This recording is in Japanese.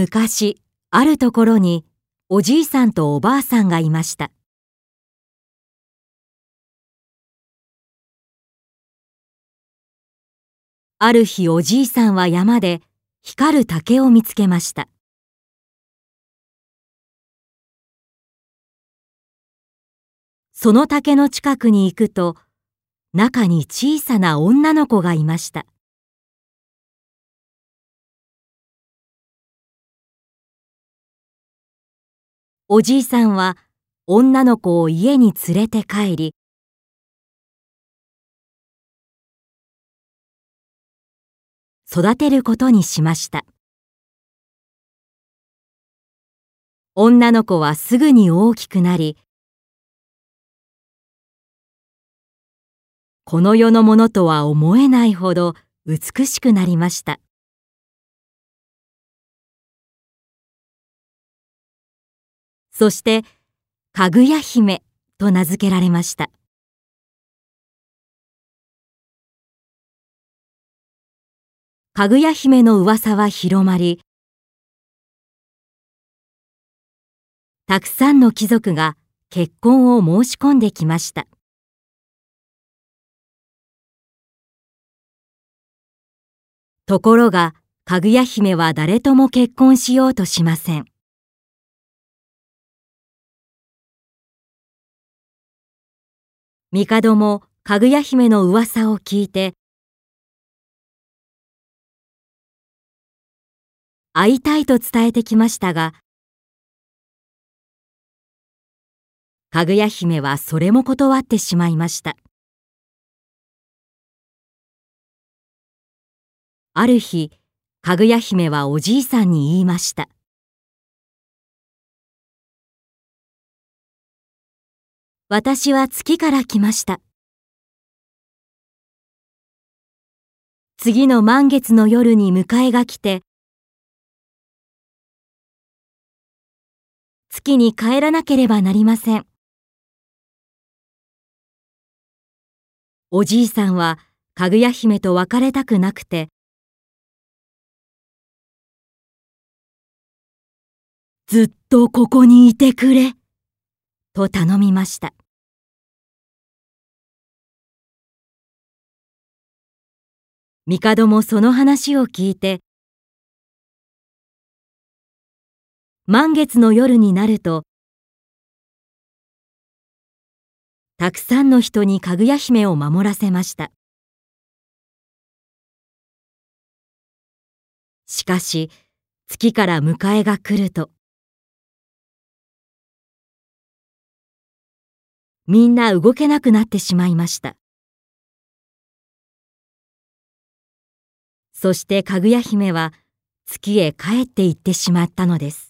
昔、あるところにおじいさんとおばあさんがいました。ある日おじいさんは山で光る竹を見つけました。その竹の近くに行くと中に小さな女の子がいました。おじいさんは女の子を家に連れて帰り育てることにしました。女の子はすぐに大きくなりこの世のものとは思えないほど美しくなりました。そしてかぐや姫と名付けられました。かぐや姫の噂は広まりたくさんの貴族が結婚を申し込んできました。ところがかぐや姫は誰とも結婚しようとしません。帝もかぐや姫の噂を聞いて会いたいと伝えてきましたがかぐや姫はそれも断ってしまいました。ある日かぐや姫はおじいさんに言いました。私は月から来ました。次の満月の夜に迎えが来て、月に帰らなければなりません。おじいさんはかぐや姫と別れたくなくて、ずっとここにいてくれ、と頼みました。帝もその話を聞いて満月の夜になるとたくさんの人にかぐや姫を守らせました。しかし月から迎えが来るとみんな動けなくなってしまいました。そしてかぐや姫は月へ帰って行ってしまったのです。